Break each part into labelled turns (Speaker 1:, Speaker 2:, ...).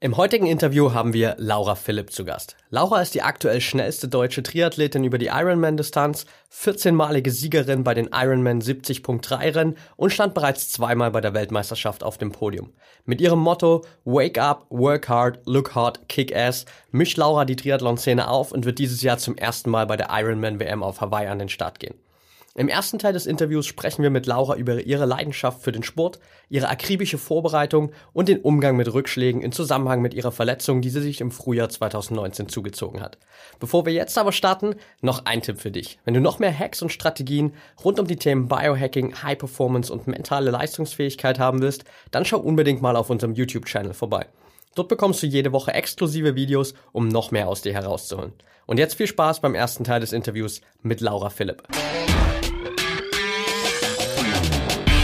Speaker 1: Im heutigen Interview haben wir Laura Philipp zu Gast. Laura ist die aktuell schnellste deutsche Triathletin über die Ironman-Distanz, 14-malige Siegerin bei den Ironman 70.3 Rennen und stand bereits zweimal bei der Weltmeisterschaft auf dem Podium. Mit ihrem Motto Wake up, work hard, look hard, kick ass mischt Laura die Triathlon-Szene auf und wird dieses Jahr zum ersten Mal bei der Ironman WM auf Hawaii an den Start gehen. Im ersten Teil des Interviews sprechen wir mit Laura über ihre Leidenschaft für den Sport, ihre akribische Vorbereitung und den Umgang mit Rückschlägen in Zusammenhang mit ihrer Verletzung, die sie sich im Frühjahr 2019 zugezogen hat. Bevor wir jetzt aber starten, noch ein Tipp für dich. Wenn du noch mehr Hacks und Strategien rund um die Themen Biohacking, High Performance und mentale Leistungsfähigkeit haben willst, dann schau unbedingt mal auf unserem YouTube-Channel vorbei. Dort bekommst du jede Woche exklusive Videos, um noch mehr aus dir herauszuholen. Und jetzt viel Spaß beim ersten Teil des Interviews mit Laura Philipp.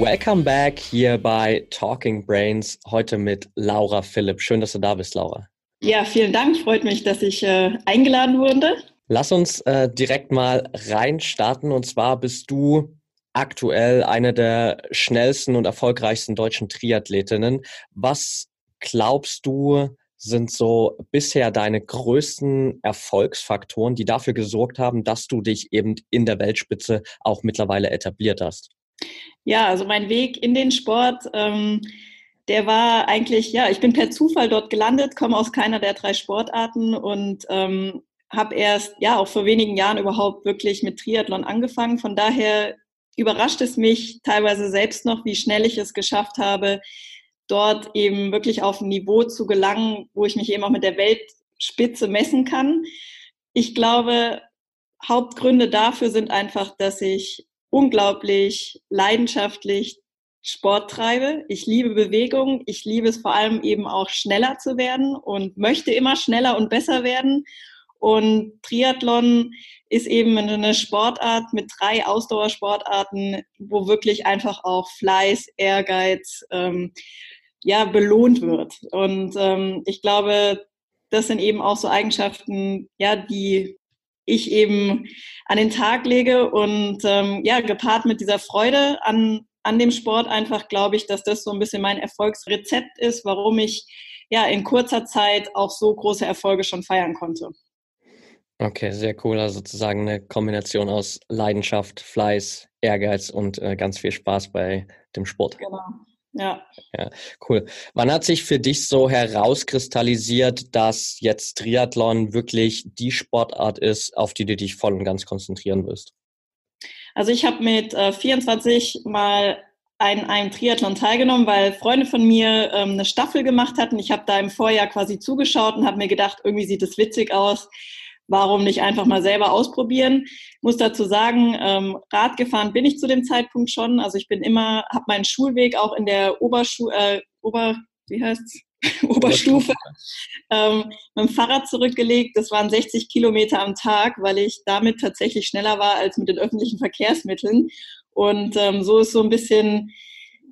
Speaker 1: Welcome back hier bei Talking Brains, heute mit Laura Philipp. Schön, dass du da bist, Laura.
Speaker 2: Ja, vielen Dank. Freut mich, dass ich äh, eingeladen wurde.
Speaker 1: Lass uns äh, direkt mal reinstarten. Und zwar bist du aktuell eine der schnellsten und erfolgreichsten deutschen Triathletinnen. Was glaubst du, sind so bisher deine größten Erfolgsfaktoren, die dafür gesorgt haben, dass du dich eben in der Weltspitze auch mittlerweile etabliert hast?
Speaker 2: Ja, also mein Weg in den Sport, ähm, der war eigentlich, ja, ich bin per Zufall dort gelandet, komme aus keiner der drei Sportarten und ähm, habe erst, ja, auch vor wenigen Jahren überhaupt wirklich mit Triathlon angefangen. Von daher überrascht es mich teilweise selbst noch, wie schnell ich es geschafft habe, dort eben wirklich auf ein Niveau zu gelangen, wo ich mich eben auch mit der Weltspitze messen kann. Ich glaube, Hauptgründe dafür sind einfach, dass ich unglaublich leidenschaftlich Sport treibe. Ich liebe Bewegung. Ich liebe es vor allem eben auch schneller zu werden und möchte immer schneller und besser werden. Und Triathlon ist eben eine Sportart mit drei Ausdauersportarten, wo wirklich einfach auch Fleiß, Ehrgeiz, ähm, ja, belohnt wird. Und ähm, ich glaube, das sind eben auch so Eigenschaften, ja, die ich eben an den Tag lege. Und ähm, ja, gepaart mit dieser Freude an, an dem Sport einfach glaube ich, dass das so ein bisschen mein Erfolgsrezept ist, warum ich ja in kurzer Zeit auch so große Erfolge schon feiern konnte.
Speaker 1: Okay, sehr cool. Also sozusagen eine Kombination aus Leidenschaft, Fleiß, Ehrgeiz und äh, ganz viel Spaß bei dem Sport.
Speaker 2: Genau. Ja.
Speaker 1: Ja, cool. Wann hat sich für dich so herauskristallisiert, dass jetzt Triathlon wirklich die Sportart ist, auf die du dich voll und ganz konzentrieren wirst?
Speaker 2: Also ich habe mit äh, 24 mal an einem Triathlon teilgenommen, weil Freunde von mir ähm, eine Staffel gemacht hatten. Ich habe da im Vorjahr quasi zugeschaut und habe mir gedacht, irgendwie sieht es witzig aus warum nicht einfach mal selber ausprobieren? Muss dazu sagen, ähm, Rad gefahren bin ich zu dem Zeitpunkt schon. Also ich bin immer, habe meinen Schulweg auch in der Oberschu äh, Ober, wie heißt's? Oberstufe ähm, mit dem Fahrrad zurückgelegt. Das waren 60 Kilometer am Tag, weil ich damit tatsächlich schneller war als mit den öffentlichen Verkehrsmitteln. Und ähm, so ist so ein bisschen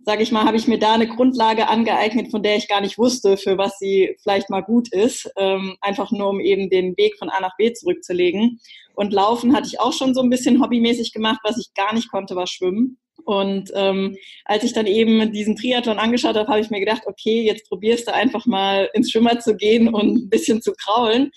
Speaker 2: sage ich mal, habe ich mir da eine Grundlage angeeignet, von der ich gar nicht wusste, für was sie vielleicht mal gut ist, ähm, einfach nur um eben den Weg von A nach B zurückzulegen. Und Laufen hatte ich auch schon so ein bisschen hobbymäßig gemacht, was ich gar nicht konnte, war Schwimmen. Und ähm, als ich dann eben diesen Triathlon angeschaut habe, habe ich mir gedacht, okay, jetzt probierst du einfach mal ins Schwimmer zu gehen und ein bisschen zu kraulen.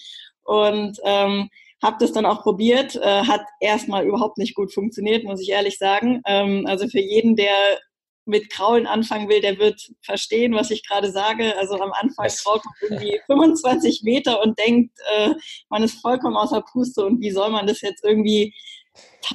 Speaker 2: Und ähm, habe das dann auch probiert, äh, hat erstmal überhaupt nicht gut funktioniert, muss ich ehrlich sagen. Ähm, also für jeden, der mit Kraulen anfangen will, der wird verstehen, was ich gerade sage. Also am Anfang kraut man irgendwie 25 Meter und denkt, äh, man ist vollkommen außer Puste und wie soll man das jetzt irgendwie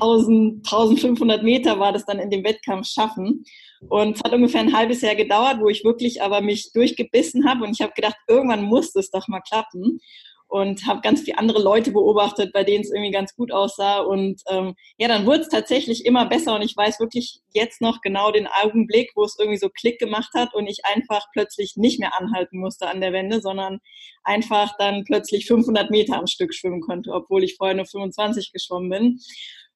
Speaker 2: 1000, 1500 Meter war das dann in dem Wettkampf schaffen. Und es hat ungefähr ein halbes Jahr gedauert, wo ich wirklich aber mich durchgebissen habe und ich habe gedacht, irgendwann muss das doch mal klappen. Und habe ganz viele andere Leute beobachtet, bei denen es irgendwie ganz gut aussah. Und ähm, ja, dann wurde es tatsächlich immer besser und ich weiß wirklich jetzt noch genau den Augenblick, wo es irgendwie so Klick gemacht hat und ich einfach plötzlich nicht mehr anhalten musste an der Wende, sondern einfach dann plötzlich 500 Meter am Stück schwimmen konnte, obwohl ich vorher nur 25 geschwommen bin.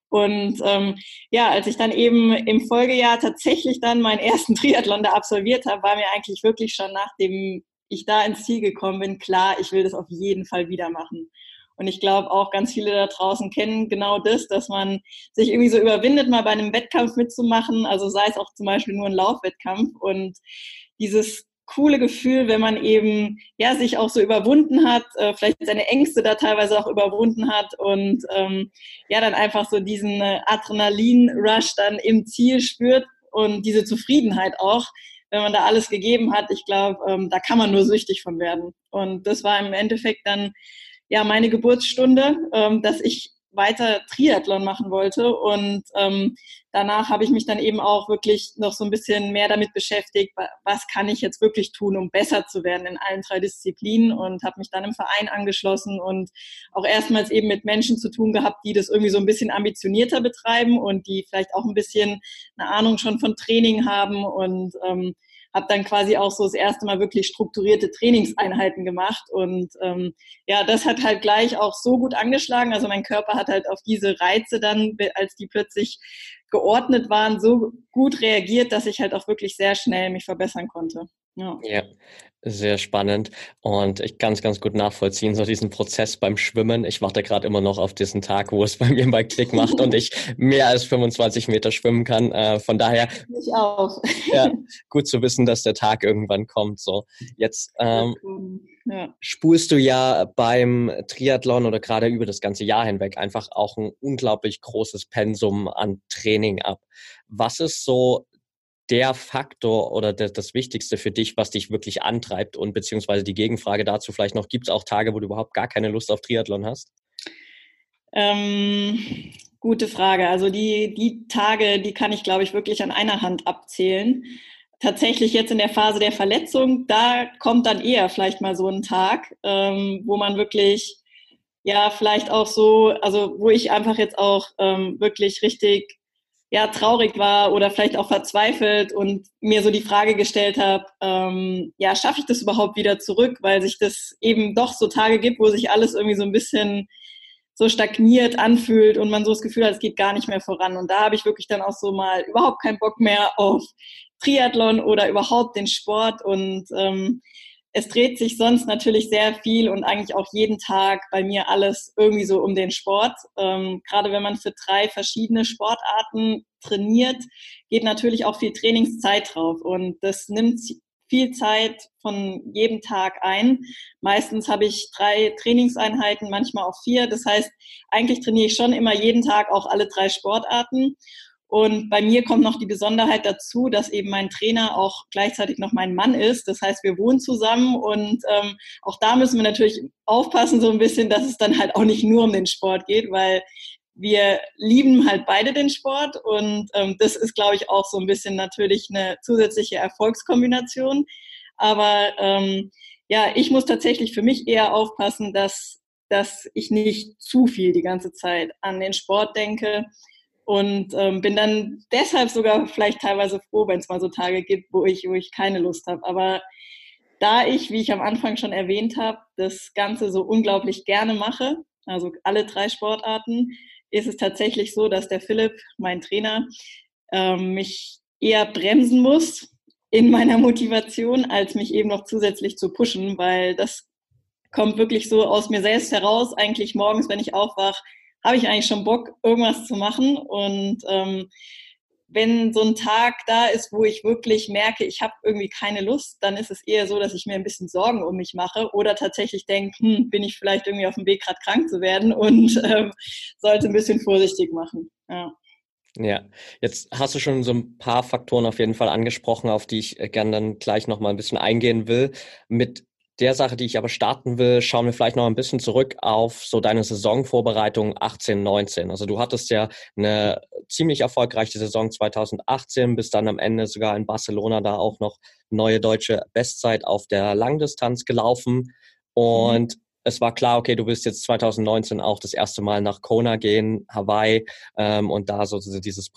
Speaker 2: Und ähm, ja, als ich dann eben im Folgejahr tatsächlich dann meinen ersten Triathlon da absolviert habe, war mir eigentlich wirklich schon nach dem ich da ins Ziel gekommen bin, klar, ich will das auf jeden Fall wieder machen. Und ich glaube auch ganz viele da draußen kennen genau das, dass man sich irgendwie so überwindet, mal bei einem Wettkampf mitzumachen. Also sei es auch zum Beispiel nur ein Laufwettkampf und dieses coole Gefühl, wenn man eben ja sich auch so überwunden hat, äh, vielleicht seine Ängste da teilweise auch überwunden hat und ähm, ja dann einfach so diesen Adrenalin-Rush dann im Ziel spürt und diese Zufriedenheit auch, wenn man da alles gegeben hat, ich glaube, ähm, da kann man nur süchtig von werden. Und das war im Endeffekt dann ja meine Geburtsstunde, ähm, dass ich weiter Triathlon machen wollte. Und ähm, danach habe ich mich dann eben auch wirklich noch so ein bisschen mehr damit beschäftigt, was kann ich jetzt wirklich tun, um besser zu werden in allen drei Disziplinen und habe mich dann im Verein angeschlossen und auch erstmals eben mit Menschen zu tun gehabt, die das irgendwie so ein bisschen ambitionierter betreiben und die vielleicht auch ein bisschen eine Ahnung schon von Training haben und ähm, habe dann quasi auch so das erste Mal wirklich strukturierte Trainingseinheiten gemacht und ähm, ja, das hat halt gleich auch so gut angeschlagen. Also mein Körper hat halt auf diese Reize dann, als die plötzlich geordnet waren, so gut reagiert, dass ich halt auch wirklich sehr schnell mich verbessern konnte.
Speaker 1: Ja. ja, sehr spannend und ich kann es ganz gut nachvollziehen, so diesen Prozess beim Schwimmen. Ich warte gerade immer noch auf diesen Tag, wo es bei mir mal Klick macht und ich mehr als 25 Meter schwimmen kann. Äh, von daher
Speaker 2: ich auch.
Speaker 1: ja, gut zu wissen, dass der Tag irgendwann kommt. So jetzt ähm, ja. spulst du ja beim Triathlon oder gerade über das ganze Jahr hinweg einfach auch ein unglaublich großes Pensum an Training ab. Was ist so der Faktor oder das, Wichtigste für dich, was dich wirklich antreibt? Und beziehungsweise die Gegenfrage dazu vielleicht noch, gibt es auch Tage, wo du überhaupt gar keine Lust auf Triathlon hast?
Speaker 2: Ähm, gute Frage. Also die, die Tage, die kann ich, glaube ich, wirklich an einer Hand abzählen. Tatsächlich jetzt in der Phase der Verletzung, da kommt dann eher vielleicht mal so ein Tag, ähm, wo man wirklich, ja, vielleicht auch so, also wo ich einfach jetzt auch ähm, wirklich richtig ja traurig war oder vielleicht auch verzweifelt und mir so die Frage gestellt habe, ähm, ja, schaffe ich das überhaupt wieder zurück, weil sich das eben doch so Tage gibt, wo sich alles irgendwie so ein bisschen so stagniert anfühlt und man so das Gefühl hat, es geht gar nicht mehr voran. Und da habe ich wirklich dann auch so mal überhaupt keinen Bock mehr auf Triathlon oder überhaupt den Sport und ähm, es dreht sich sonst natürlich sehr viel und eigentlich auch jeden Tag bei mir alles irgendwie so um den Sport. Ähm, gerade wenn man für drei verschiedene Sportarten trainiert, geht natürlich auch viel Trainingszeit drauf und das nimmt viel Zeit von jedem Tag ein. Meistens habe ich drei Trainingseinheiten, manchmal auch vier. Das heißt, eigentlich trainiere ich schon immer jeden Tag auch alle drei Sportarten. Und bei mir kommt noch die Besonderheit dazu, dass eben mein Trainer auch gleichzeitig noch mein Mann ist. Das heißt, wir wohnen zusammen und ähm, auch da müssen wir natürlich aufpassen so ein bisschen, dass es dann halt auch nicht nur um den Sport geht, weil wir lieben halt beide den Sport und ähm, das ist, glaube ich, auch so ein bisschen natürlich eine zusätzliche Erfolgskombination. Aber ähm, ja, ich muss tatsächlich für mich eher aufpassen, dass, dass ich nicht zu viel die ganze Zeit an den Sport denke und ähm, bin dann deshalb sogar vielleicht teilweise froh, wenn es mal so Tage gibt, wo ich, wo ich keine Lust habe. Aber da ich, wie ich am Anfang schon erwähnt habe, das Ganze so unglaublich gerne mache, also alle drei Sportarten, ist es tatsächlich so, dass der Philipp, mein Trainer, ähm, mich eher bremsen muss in meiner Motivation, als mich eben noch zusätzlich zu pushen, weil das kommt wirklich so aus mir selbst heraus. Eigentlich morgens, wenn ich aufwache, habe ich eigentlich schon Bock, irgendwas zu machen. Und ähm, wenn so ein Tag da ist, wo ich wirklich merke, ich habe irgendwie keine Lust, dann ist es eher so, dass ich mir ein bisschen Sorgen um mich mache oder tatsächlich denke, hm, bin ich vielleicht irgendwie auf dem Weg, gerade krank zu werden und ähm, sollte ein bisschen vorsichtig machen. Ja.
Speaker 1: Ja, jetzt hast du schon so ein paar Faktoren auf jeden Fall angesprochen, auf die ich äh, gerne dann gleich nochmal ein bisschen eingehen will. Mit der Sache, die ich aber starten will, schauen wir vielleicht noch ein bisschen zurück auf so deine Saisonvorbereitung 18, 19. Also du hattest ja eine ziemlich erfolgreiche Saison 2018, bis dann am Ende sogar in Barcelona da auch noch neue deutsche Bestzeit auf der Langdistanz gelaufen. Und mhm. es war klar, okay, du willst jetzt 2019 auch das erste Mal nach Kona gehen, Hawaii ähm, und da so dieses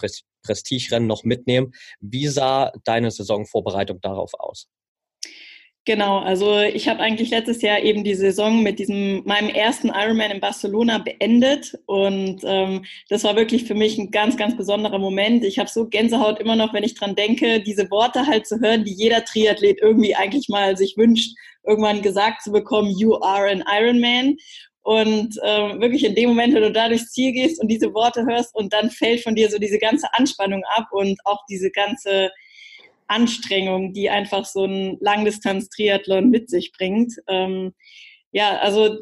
Speaker 1: Prestigerennen noch mitnehmen. Wie sah deine Saisonvorbereitung darauf aus?
Speaker 2: Genau, also ich habe eigentlich letztes Jahr eben die Saison mit diesem meinem ersten Ironman in Barcelona beendet und ähm, das war wirklich für mich ein ganz, ganz besonderer Moment. Ich habe so Gänsehaut immer noch, wenn ich dran denke, diese Worte halt zu hören, die jeder Triathlet irgendwie eigentlich mal sich wünscht, irgendwann gesagt zu bekommen, you are an Ironman. Und ähm, wirklich in dem Moment, wenn du da durchs Ziel gehst und diese Worte hörst und dann fällt von dir so diese ganze Anspannung ab und auch diese ganze Anstrengung, die einfach so ein Langdistanz-Triathlon mit sich bringt. Ähm, ja, also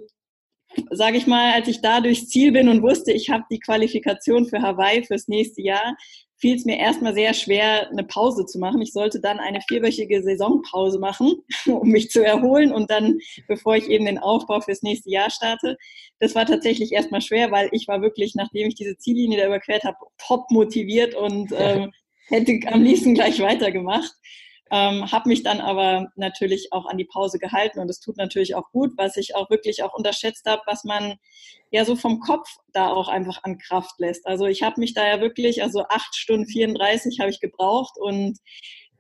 Speaker 2: sage ich mal, als ich da durchs Ziel bin und wusste, ich habe die Qualifikation für Hawaii fürs nächste Jahr, fiel es mir erstmal sehr schwer, eine Pause zu machen. Ich sollte dann eine vierwöchige Saisonpause machen, um mich zu erholen und dann, bevor ich eben den Aufbau fürs nächste Jahr starte. Das war tatsächlich erstmal schwer, weil ich war wirklich, nachdem ich diese Ziellinie da überquert habe, top motiviert und ähm, hätte am liebsten gleich weitergemacht. Ähm, habe mich dann aber natürlich auch an die Pause gehalten und es tut natürlich auch gut, was ich auch wirklich auch unterschätzt habe, was man ja so vom Kopf da auch einfach an Kraft lässt. Also ich habe mich da ja wirklich, also acht Stunden 34 habe ich gebraucht und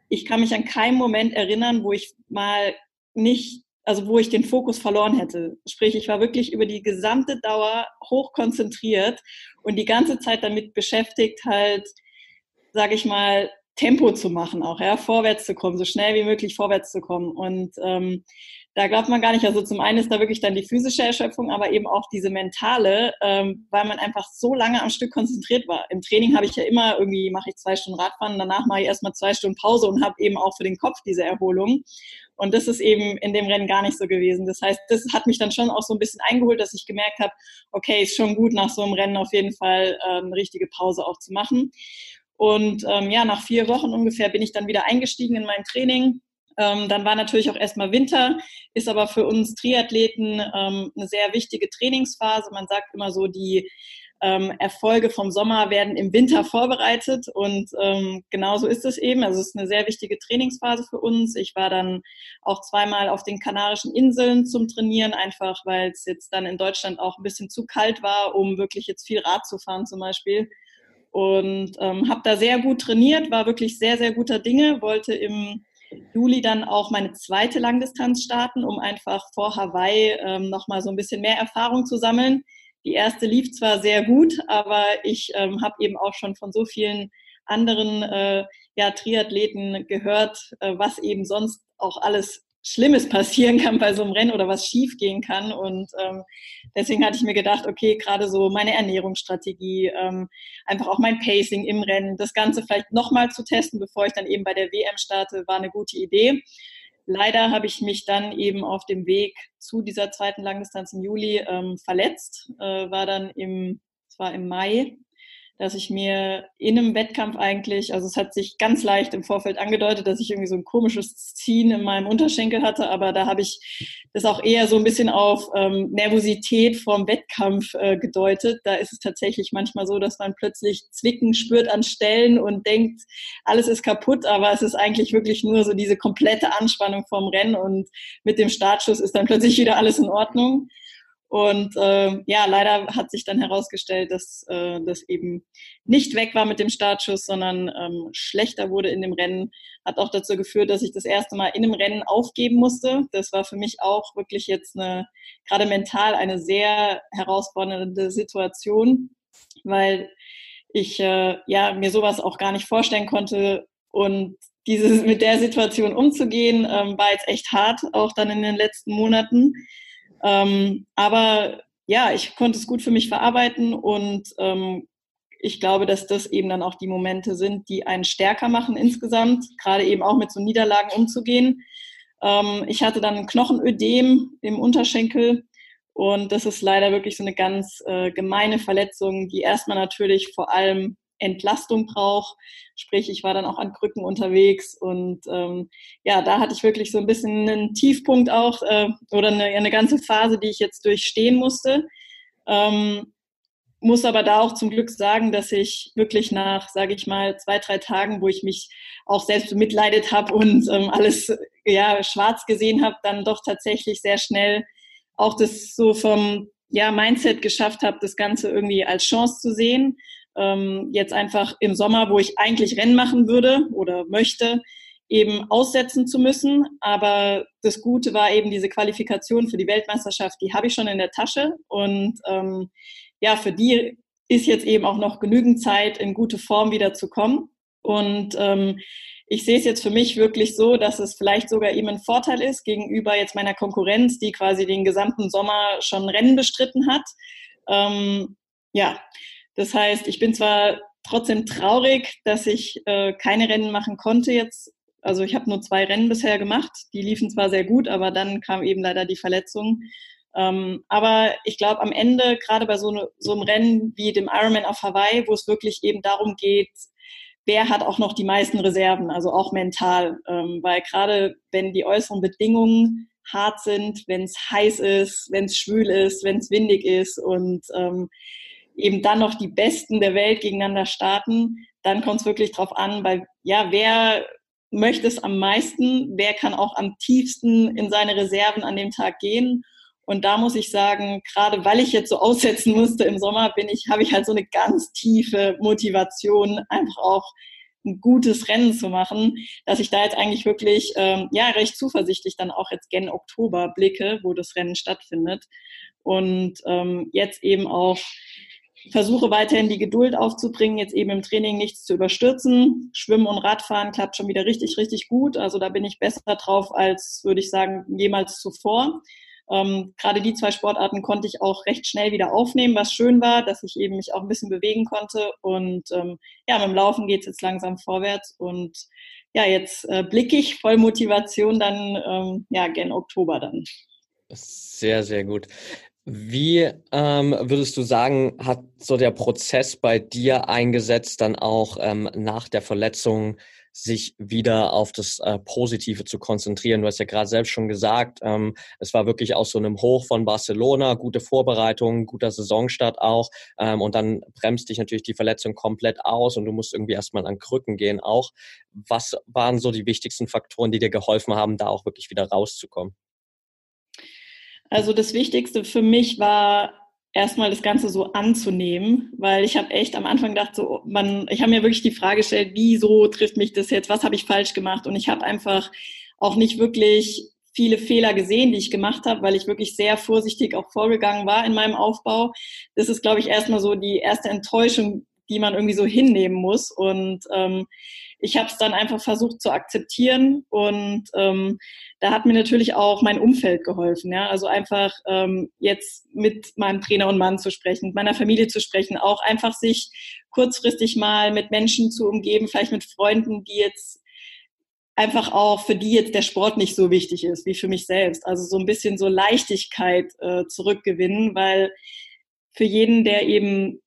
Speaker 2: ich kann mich an keinen Moment erinnern, wo ich mal nicht, also wo ich den Fokus verloren hätte. Sprich, ich war wirklich über die gesamte Dauer hoch konzentriert und die ganze Zeit damit beschäftigt, halt sage ich mal, Tempo zu machen, auch ja, vorwärts zu kommen, so schnell wie möglich vorwärts zu kommen. Und ähm, da glaubt man gar nicht. Also zum einen ist da wirklich dann die physische Erschöpfung, aber eben auch diese mentale, ähm, weil man einfach so lange am Stück konzentriert war. Im Training habe ich ja immer irgendwie mache ich zwei Stunden Radfahren, danach mache ich erstmal zwei Stunden Pause und habe eben auch für den Kopf diese Erholung. Und das ist eben in dem Rennen gar nicht so gewesen. Das heißt, das hat mich dann schon auch so ein bisschen eingeholt, dass ich gemerkt habe, okay, ist schon gut nach so einem Rennen auf jeden Fall äh, eine richtige Pause auch zu machen. Und ähm, ja, nach vier Wochen ungefähr bin ich dann wieder eingestiegen in mein Training. Ähm, dann war natürlich auch erstmal Winter, ist aber für uns Triathleten ähm, eine sehr wichtige Trainingsphase. Man sagt immer so, die ähm, Erfolge vom Sommer werden im Winter vorbereitet und ähm, genauso ist es eben. Also es ist eine sehr wichtige Trainingsphase für uns. Ich war dann auch zweimal auf den Kanarischen Inseln zum Trainieren, einfach weil es jetzt dann in Deutschland auch ein bisschen zu kalt war, um wirklich jetzt viel Rad zu fahren zum Beispiel und ähm, habe da sehr gut trainiert, war wirklich sehr, sehr guter Dinge, wollte im Juli dann auch meine zweite Langdistanz starten, um einfach vor Hawaii ähm, nochmal so ein bisschen mehr Erfahrung zu sammeln. Die erste lief zwar sehr gut, aber ich ähm, habe eben auch schon von so vielen anderen äh, ja, Triathleten gehört, äh, was eben sonst auch alles Schlimmes passieren kann bei so einem Rennen oder was schief gehen kann. Und ähm, deswegen hatte ich mir gedacht, okay, gerade so meine Ernährungsstrategie, ähm, einfach auch mein Pacing im Rennen, das Ganze vielleicht nochmal zu testen, bevor ich dann eben bei der WM starte, war eine gute Idee. Leider habe ich mich dann eben auf dem Weg zu dieser zweiten Langdistanz im Juli ähm, verletzt, äh, war dann im, es war im Mai dass ich mir in einem Wettkampf eigentlich, also es hat sich ganz leicht im Vorfeld angedeutet, dass ich irgendwie so ein komisches Ziehen in meinem Unterschenkel hatte, aber da habe ich das auch eher so ein bisschen auf ähm, Nervosität vorm Wettkampf äh, gedeutet. Da ist es tatsächlich manchmal so, dass man plötzlich Zwicken spürt an Stellen und denkt, alles ist kaputt, aber es ist eigentlich wirklich nur so diese komplette Anspannung vorm Rennen und mit dem Startschuss ist dann plötzlich wieder alles in Ordnung. Und äh, ja, leider hat sich dann herausgestellt, dass äh, das eben nicht weg war mit dem Startschuss, sondern ähm, schlechter wurde in dem Rennen. Hat auch dazu geführt, dass ich das erste Mal in einem Rennen aufgeben musste. Das war für mich auch wirklich jetzt eine, gerade mental eine sehr herausfordernde Situation, weil ich äh, ja mir sowas auch gar nicht vorstellen konnte und dieses mit der Situation umzugehen ähm, war jetzt echt hart, auch dann in den letzten Monaten. Ähm, aber ja, ich konnte es gut für mich verarbeiten und ähm, ich glaube, dass das eben dann auch die Momente sind, die einen stärker machen insgesamt, gerade eben auch mit so Niederlagen umzugehen. Ähm, ich hatte dann ein Knochenödem im Unterschenkel und das ist leider wirklich so eine ganz äh, gemeine Verletzung, die erstmal natürlich vor allem Entlastung braucht. Sprich, ich war dann auch an Krücken unterwegs und ähm, ja, da hatte ich wirklich so ein bisschen einen Tiefpunkt auch äh, oder eine, eine ganze Phase, die ich jetzt durchstehen musste. Ähm, muss aber da auch zum Glück sagen, dass ich wirklich nach, sage ich mal, zwei, drei Tagen, wo ich mich auch selbst bemitleidet habe und ähm, alles ja schwarz gesehen habe, dann doch tatsächlich sehr schnell auch das so vom ja, Mindset geschafft habe, das Ganze irgendwie als Chance zu sehen. Ähm, jetzt einfach im Sommer, wo ich eigentlich Rennen machen würde oder möchte, eben aussetzen zu müssen. Aber das Gute war eben diese Qualifikation für die Weltmeisterschaft, die habe ich schon in der Tasche. Und ähm, ja, für die ist jetzt eben auch noch genügend Zeit, in gute Form wieder zu kommen. Und ähm, ich sehe es jetzt für mich wirklich so, dass es vielleicht sogar eben ein Vorteil ist gegenüber jetzt meiner Konkurrenz, die quasi den gesamten Sommer schon Rennen bestritten hat. Ähm, ja, das heißt, ich bin zwar trotzdem traurig, dass ich äh, keine Rennen machen konnte jetzt. Also ich habe nur zwei Rennen bisher gemacht. Die liefen zwar sehr gut, aber dann kam eben leider die Verletzung. Ähm, aber ich glaube, am Ende, gerade bei so, ne, so einem Rennen wie dem Ironman auf Hawaii, wo es wirklich eben darum geht, wer hat auch noch die meisten Reserven, also auch mental. Ähm, weil gerade wenn die äußeren Bedingungen hart sind, wenn es heiß ist, wenn es schwül ist, wenn es windig ist und ähm, eben dann noch die Besten der Welt gegeneinander starten, dann kommt es wirklich drauf an, weil ja, wer möchte es am meisten, wer kann auch am tiefsten in seine Reserven an dem Tag gehen. Und da muss ich sagen, gerade weil ich jetzt so aussetzen musste im Sommer, bin ich, habe ich halt so eine ganz tiefe Motivation, einfach auch ein gutes Rennen zu machen, dass ich da jetzt eigentlich wirklich ähm, ja recht zuversichtlich dann auch jetzt gen Oktober blicke, wo das Rennen stattfindet und ähm, jetzt eben auch versuche weiterhin die Geduld aufzubringen, jetzt eben im Training nichts zu überstürzen. Schwimmen und Radfahren klappt schon wieder richtig, richtig gut. Also da bin ich besser drauf als, würde ich sagen, jemals zuvor. Ähm, gerade die zwei Sportarten konnte ich auch recht schnell wieder aufnehmen, was schön war, dass ich eben mich auch ein bisschen bewegen konnte. Und ähm, ja, mit dem Laufen geht es jetzt langsam vorwärts. Und ja, jetzt äh, blicke ich voll Motivation dann ähm, ja gen Oktober dann.
Speaker 1: Sehr, sehr gut. Wie ähm, würdest du sagen, hat so der Prozess bei dir eingesetzt, dann auch ähm, nach der Verletzung sich wieder auf das äh, Positive zu konzentrieren? Du hast ja gerade selbst schon gesagt, ähm, es war wirklich aus so einem Hoch von Barcelona, gute Vorbereitung, guter Saisonstart auch. Ähm, und dann bremst dich natürlich die Verletzung komplett aus und du musst irgendwie erstmal an Krücken gehen auch. Was waren so die wichtigsten Faktoren, die dir geholfen haben, da auch wirklich wieder rauszukommen?
Speaker 2: Also das Wichtigste für mich war erstmal das Ganze so anzunehmen, weil ich habe echt am Anfang gedacht, so man, ich habe mir wirklich die Frage gestellt, wieso trifft mich das jetzt, was habe ich falsch gemacht? Und ich habe einfach auch nicht wirklich viele Fehler gesehen, die ich gemacht habe, weil ich wirklich sehr vorsichtig auch vorgegangen war in meinem Aufbau. Das ist, glaube ich, erstmal so die erste Enttäuschung, die man irgendwie so hinnehmen muss. Und ähm, ich habe es dann einfach versucht zu akzeptieren und ähm, da hat mir natürlich auch mein Umfeld geholfen. Ja? Also einfach ähm, jetzt mit meinem Trainer und Mann zu sprechen, mit meiner Familie zu sprechen, auch einfach sich kurzfristig mal mit Menschen zu umgeben, vielleicht mit Freunden, die jetzt einfach auch für die jetzt der Sport nicht so wichtig ist wie für mich selbst. Also so ein bisschen so Leichtigkeit äh, zurückgewinnen, weil für jeden, der eben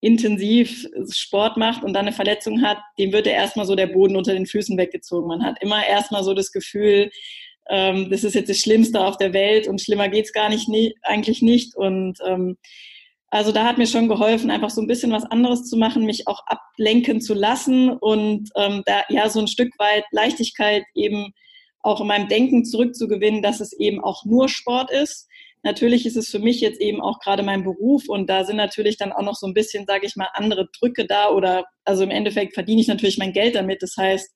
Speaker 2: intensiv Sport macht und dann eine Verletzung hat, dem wird ja erstmal so der Boden unter den Füßen weggezogen. Man hat immer erstmal so das Gefühl, ähm, das ist jetzt das Schlimmste auf der Welt und schlimmer geht's gar nicht, nie, eigentlich nicht. Und ähm, also da hat mir schon geholfen, einfach so ein bisschen was anderes zu machen, mich auch ablenken zu lassen und ähm, da ja so ein Stück weit Leichtigkeit eben auch in meinem Denken zurückzugewinnen, dass es eben auch nur Sport ist Natürlich ist es für mich jetzt eben auch gerade mein Beruf und da sind natürlich dann auch noch so ein bisschen, sage ich mal, andere Drücke da oder also im Endeffekt verdiene ich natürlich mein Geld damit. Das heißt,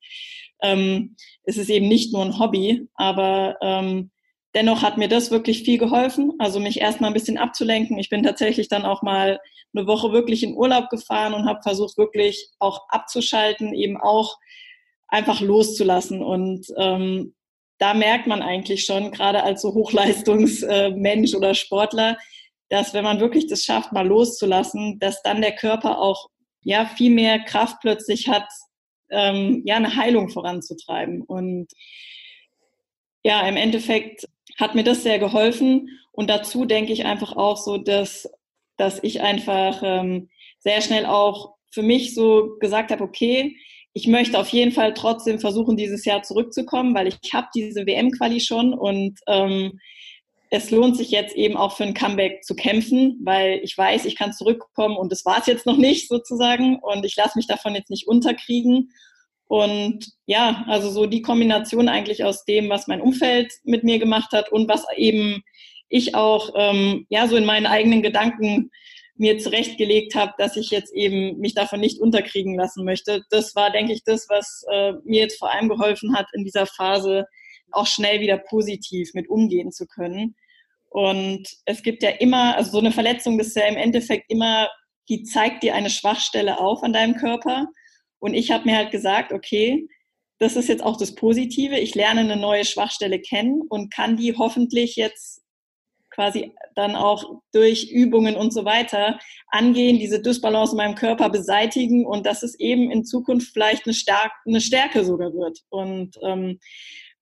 Speaker 2: ähm, es ist eben nicht nur ein Hobby, aber ähm, dennoch hat mir das wirklich viel geholfen, also mich erstmal ein bisschen abzulenken. Ich bin tatsächlich dann auch mal eine Woche wirklich in Urlaub gefahren und habe versucht, wirklich auch abzuschalten, eben auch einfach loszulassen und ähm, da merkt man eigentlich schon, gerade als so Hochleistungsmensch oder Sportler, dass wenn man wirklich das schafft, mal loszulassen, dass dann der Körper auch ja viel mehr Kraft plötzlich hat, ähm, ja eine Heilung voranzutreiben. Und ja, im Endeffekt hat mir das sehr geholfen. Und dazu denke ich einfach auch so, dass, dass ich einfach ähm, sehr schnell auch für mich so gesagt habe, okay, ich möchte auf jeden Fall trotzdem versuchen, dieses Jahr zurückzukommen, weil ich habe diese WM-Quali schon und ähm, es lohnt sich jetzt eben auch für ein Comeback zu kämpfen, weil ich weiß, ich kann zurückkommen und das war es jetzt noch nicht sozusagen und ich lasse mich davon jetzt nicht unterkriegen. Und ja, also so die Kombination eigentlich aus dem, was mein Umfeld mit mir gemacht hat und was eben ich auch ähm, ja so in meinen eigenen Gedanken mir zurechtgelegt habe, dass ich jetzt eben mich davon nicht unterkriegen lassen möchte. Das war, denke ich, das, was äh, mir jetzt vor allem geholfen hat, in dieser Phase auch schnell wieder positiv mit umgehen zu können. Und es gibt ja immer, also so eine Verletzung ist ja im Endeffekt immer, die zeigt dir eine Schwachstelle auf an deinem Körper. Und ich habe mir halt gesagt, okay, das ist jetzt auch das Positive. Ich lerne eine neue Schwachstelle kennen und kann die hoffentlich jetzt quasi dann auch durch Übungen und so weiter angehen, diese Dysbalance in meinem Körper beseitigen und dass es eben in Zukunft vielleicht eine, Stark eine Stärke sogar wird. Und ähm,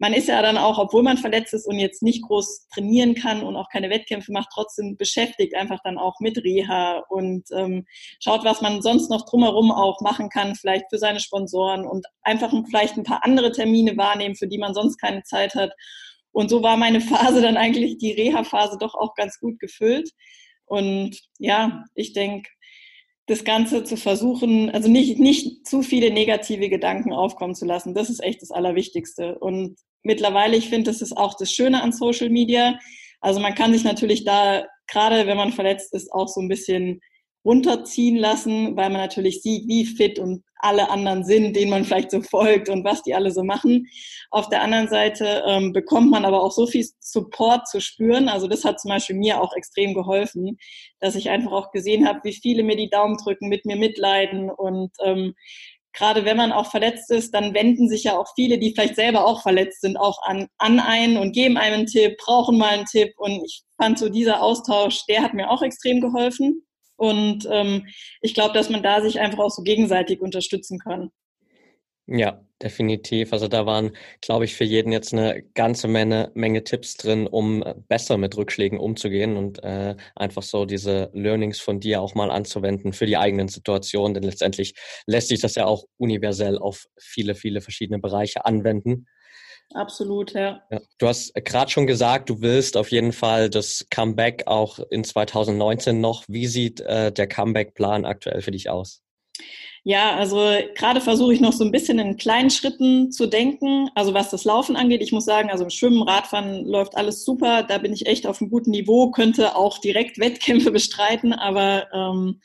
Speaker 2: man ist ja dann auch, obwohl man verletzt ist und jetzt nicht groß trainieren kann und auch keine Wettkämpfe macht, trotzdem beschäftigt einfach dann auch mit Reha und ähm, schaut, was man sonst noch drumherum auch machen kann, vielleicht für seine Sponsoren und einfach vielleicht ein paar andere Termine wahrnehmen, für die man sonst keine Zeit hat. Und so war meine Phase dann eigentlich, die Reha-Phase doch auch ganz gut gefüllt. Und ja, ich denke, das Ganze zu versuchen, also nicht, nicht zu viele negative Gedanken aufkommen zu lassen. Das ist echt das Allerwichtigste. Und mittlerweile, ich finde, das ist auch das Schöne an Social Media. Also man kann sich natürlich da, gerade wenn man verletzt ist, auch so ein bisschen runterziehen lassen, weil man natürlich sieht, wie fit und alle anderen sind, denen man vielleicht so folgt und was die alle so machen. Auf der anderen Seite ähm, bekommt man aber auch so viel Support zu spüren. Also das hat zum Beispiel mir auch extrem geholfen, dass ich einfach auch gesehen habe, wie viele mir die Daumen drücken, mit mir mitleiden und ähm, gerade wenn man auch verletzt ist, dann wenden sich ja auch viele, die vielleicht selber auch verletzt sind, auch an, an einen und geben einem einen Tipp, brauchen mal einen Tipp. Und ich fand so dieser Austausch, der hat mir auch extrem geholfen. Und ähm, ich glaube, dass man da sich einfach auch so gegenseitig unterstützen kann.
Speaker 1: Ja, definitiv. Also da waren, glaube ich, für jeden jetzt eine ganze Menge, Menge Tipps drin, um besser mit Rückschlägen umzugehen und äh, einfach so diese Learnings von dir auch mal anzuwenden für die eigenen Situationen. Denn letztendlich lässt sich das ja auch universell auf viele, viele verschiedene Bereiche anwenden.
Speaker 2: Absolut, ja. ja.
Speaker 1: Du hast gerade schon gesagt, du willst auf jeden Fall das Comeback auch in 2019 noch. Wie sieht äh, der Comeback-Plan aktuell für dich aus?
Speaker 2: Ja, also gerade versuche ich noch so ein bisschen in kleinen Schritten zu denken. Also was das Laufen angeht, ich muss sagen, also im Schwimmen, Radfahren läuft alles super. Da bin ich echt auf einem guten Niveau, könnte auch direkt Wettkämpfe bestreiten. Aber ähm,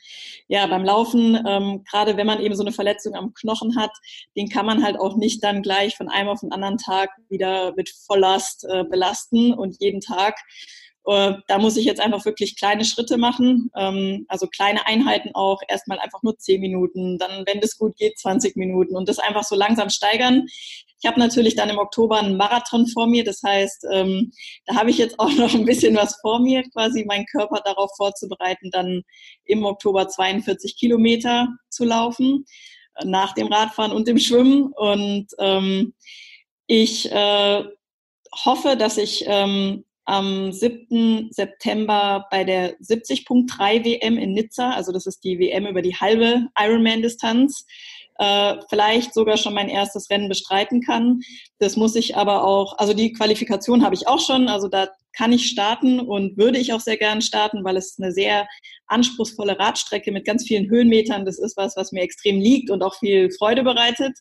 Speaker 2: ja, beim Laufen, ähm, gerade wenn man eben so eine Verletzung am Knochen hat, den kann man halt auch nicht dann gleich von einem auf den anderen Tag wieder mit Volllast äh, belasten und jeden Tag da muss ich jetzt einfach wirklich kleine Schritte machen, ähm, also kleine Einheiten auch, erstmal einfach nur 10 Minuten, dann, wenn es gut geht, 20 Minuten und das einfach so langsam steigern. Ich habe natürlich dann im Oktober einen Marathon vor mir, das heißt, ähm, da habe ich jetzt auch noch ein bisschen was vor mir, quasi meinen Körper darauf vorzubereiten, dann im Oktober 42 Kilometer zu laufen, äh, nach dem Radfahren und dem Schwimmen und ähm, ich äh, hoffe, dass ich ähm, am 7. September bei der 70.3 WM in Nizza, also das ist die WM über die halbe Ironman-Distanz, äh, vielleicht sogar schon mein erstes Rennen bestreiten kann. Das muss ich aber auch, also die Qualifikation habe ich auch schon, also da kann ich starten und würde ich auch sehr gern starten, weil es eine sehr anspruchsvolle Radstrecke mit ganz vielen Höhenmetern, das ist was, was mir extrem liegt und auch viel Freude bereitet.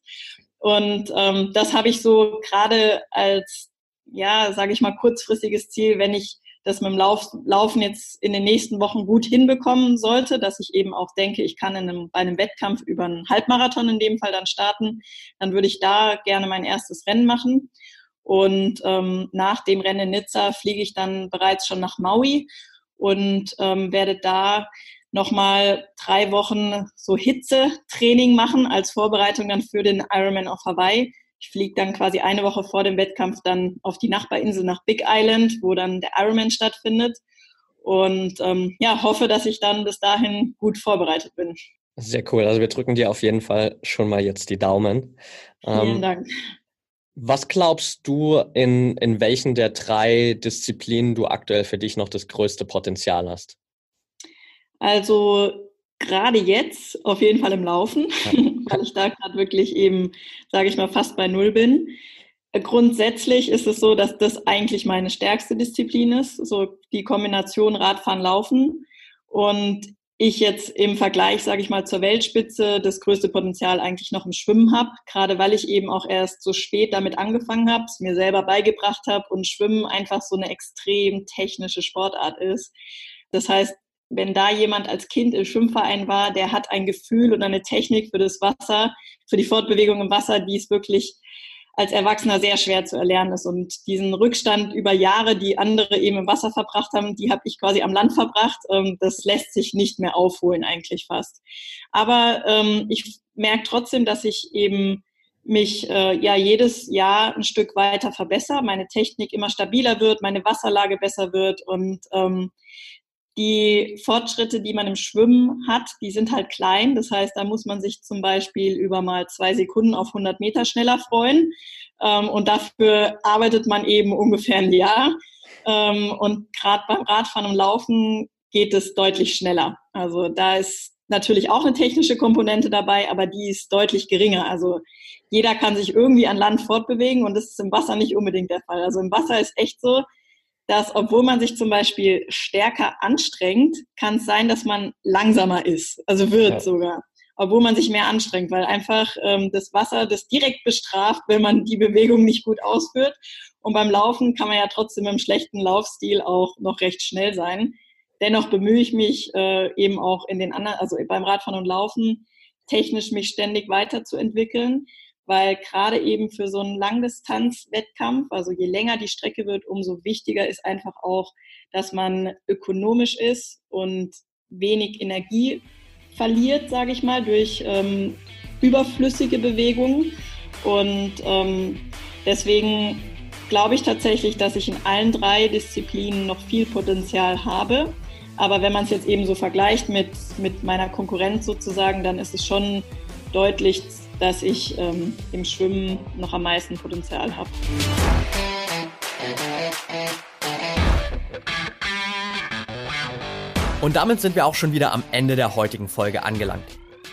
Speaker 2: Und ähm, das habe ich so gerade als ja, sage ich mal, kurzfristiges Ziel, wenn ich das mit dem Lauf, Laufen jetzt in den nächsten Wochen gut hinbekommen sollte, dass ich eben auch denke, ich kann in einem, bei einem Wettkampf über einen Halbmarathon in dem Fall dann starten, dann würde ich da gerne mein erstes Rennen machen. Und ähm, nach dem Rennen in Nizza fliege ich dann bereits schon nach Maui und ähm, werde da nochmal drei Wochen so Hitzetraining machen als Vorbereitung dann für den Ironman auf Hawaii ich fliege dann quasi eine Woche vor dem Wettkampf dann auf die Nachbarinsel nach Big Island, wo dann der Ironman stattfindet. Und ähm, ja, hoffe, dass ich dann bis dahin gut vorbereitet bin.
Speaker 1: Sehr cool. Also wir drücken dir auf jeden Fall schon mal jetzt die Daumen.
Speaker 2: Vielen ähm, Dank.
Speaker 1: Was glaubst du, in, in welchen der drei Disziplinen du aktuell für dich noch das größte Potenzial hast?
Speaker 2: Also gerade jetzt auf jeden Fall im Laufen, weil ich da gerade wirklich eben, sage ich mal, fast bei Null bin. Grundsätzlich ist es so, dass das eigentlich meine stärkste Disziplin ist, so die Kombination Radfahren, Laufen. Und ich jetzt im Vergleich, sage ich mal, zur Weltspitze das größte Potenzial eigentlich noch im Schwimmen habe, gerade weil ich eben auch erst so spät damit angefangen habe, es mir selber beigebracht habe und Schwimmen einfach so eine extrem technische Sportart ist. Das heißt, wenn da jemand als Kind im Schwimmverein war, der hat ein Gefühl und eine Technik für das Wasser, für die Fortbewegung im Wasser, die ist wirklich als Erwachsener sehr schwer zu erlernen ist. Und diesen Rückstand über Jahre, die andere eben im Wasser verbracht haben, die habe ich quasi am Land verbracht. Ähm, das lässt sich nicht mehr aufholen eigentlich fast. Aber ähm, ich merke trotzdem, dass ich eben mich äh, ja jedes Jahr ein Stück weiter verbessere, meine Technik immer stabiler wird, meine Wasserlage besser wird und ähm, die Fortschritte, die man im Schwimmen hat, die sind halt klein. Das heißt, da muss man sich zum Beispiel über mal zwei Sekunden auf 100 Meter schneller freuen. Ähm, und dafür arbeitet man eben ungefähr ein Jahr. Ähm, und gerade beim Radfahren und Laufen geht es deutlich schneller. Also da ist natürlich auch eine technische Komponente dabei, aber die ist deutlich geringer. Also jeder kann sich irgendwie an Land fortbewegen und das ist im Wasser nicht unbedingt der Fall. Also im Wasser ist echt so, dass obwohl man sich zum Beispiel stärker anstrengt, kann es sein, dass man langsamer ist, also wird ja. sogar, obwohl man sich mehr anstrengt, weil einfach ähm, das Wasser das direkt bestraft, wenn man die Bewegung nicht gut ausführt. Und beim Laufen kann man ja trotzdem im schlechten Laufstil auch noch recht schnell sein. Dennoch bemühe ich mich äh, eben auch in den anderen, also beim Radfahren und Laufen, technisch mich ständig weiterzuentwickeln weil gerade eben für so einen Langdistanz-Wettkampf, also je länger die Strecke wird, umso wichtiger ist einfach auch, dass man ökonomisch ist und wenig Energie verliert, sage ich mal, durch ähm, überflüssige Bewegungen. Und ähm, deswegen glaube ich tatsächlich, dass ich in allen drei Disziplinen noch viel Potenzial habe. Aber wenn man es jetzt eben so vergleicht mit, mit meiner Konkurrenz sozusagen, dann ist es schon deutlich dass ich ähm, im Schwimmen noch am meisten Potenzial habe.
Speaker 1: Und damit sind wir auch schon wieder am Ende der heutigen Folge angelangt.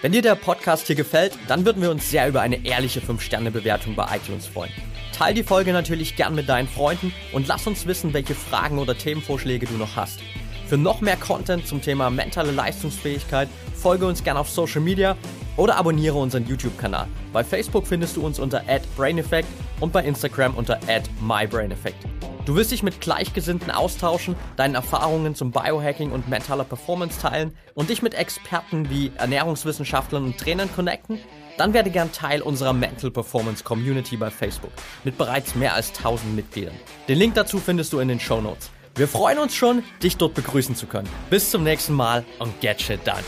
Speaker 1: Wenn dir der Podcast hier gefällt, dann würden wir uns sehr über eine ehrliche 5-Sterne-Bewertung bei iTunes freuen. Teil die Folge natürlich gern mit deinen Freunden und lass uns wissen, welche Fragen oder Themenvorschläge du noch hast. Für noch mehr Content zum Thema mentale Leistungsfähigkeit folge uns gern auf Social Media oder abonniere unseren YouTube-Kanal. Bei Facebook findest du uns unter @braineffect und bei Instagram unter @mybraineffect. Du wirst dich mit Gleichgesinnten austauschen, deine Erfahrungen zum Biohacking und mentaler Performance teilen und dich mit Experten wie Ernährungswissenschaftlern und Trainern connecten? Dann werde gern Teil unserer Mental Performance Community bei Facebook mit bereits mehr als 1000 Mitgliedern. Den Link dazu findest du in den Show Notes. Wir freuen uns schon, dich dort begrüßen zu können. Bis zum nächsten Mal und get shit done.